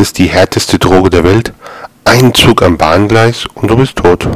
ist die härteste Droge der Welt. Ein Zug am Bahngleis und du bist tot.